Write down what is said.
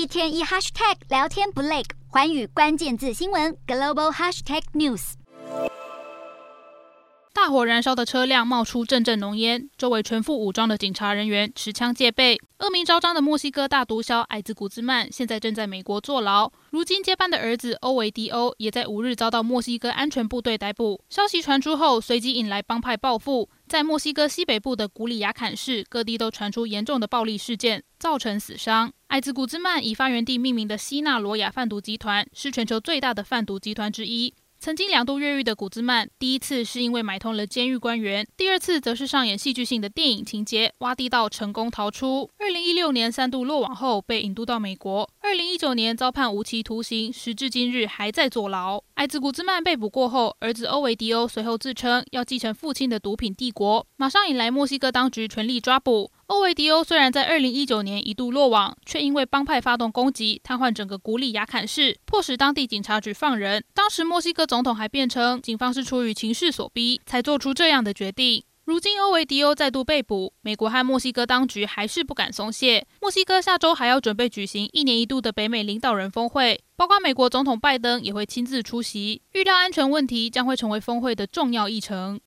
一天一 hashtag 聊天不累，寰宇关键字新闻 global hashtag news。大火燃烧的车辆冒出阵阵浓烟，周围全副武装的警察人员持枪戒备。恶名昭彰的墨西哥大毒枭艾兹古兹曼现在正在美国坐牢，如今接班的儿子欧维迪欧也在五日遭到墨西哥安全部队逮捕。消息传出后，随即引来帮派报复，在墨西哥西北部的古里亚坎市各地都传出严重的暴力事件，造成死伤。艾兹古兹曼以发源地命名的西纳罗亚贩毒集团是全球最大的贩毒集团之一。曾经两度越狱的古兹曼，第一次是因为买通了监狱官员，第二次则是上演戏剧性的电影情节，挖地道成功逃出。二零一六年三度落网后，被引渡到美国。二零一九年遭判无期徒刑，时至今日还在坐牢。艾兹古兹曼被捕过后，儿子欧维迪欧随后自称要继承父亲的毒品帝国，马上引来墨西哥当局全力抓捕。欧维迪欧虽然在二零一九年一度落网，却因为帮派发动攻击，瘫痪整个古里亚坎市，迫使当地警察局放人。当时墨西哥总统还辩称，警方是出于情势所逼，才做出这样的决定。如今欧维迪欧再度被捕，美国和墨西哥当局还是不敢松懈。墨西哥下周还要准备举行一年一度的北美领导人峰会，包括美国总统拜登也会亲自出席，预料安全问题将会成为峰会的重要议程。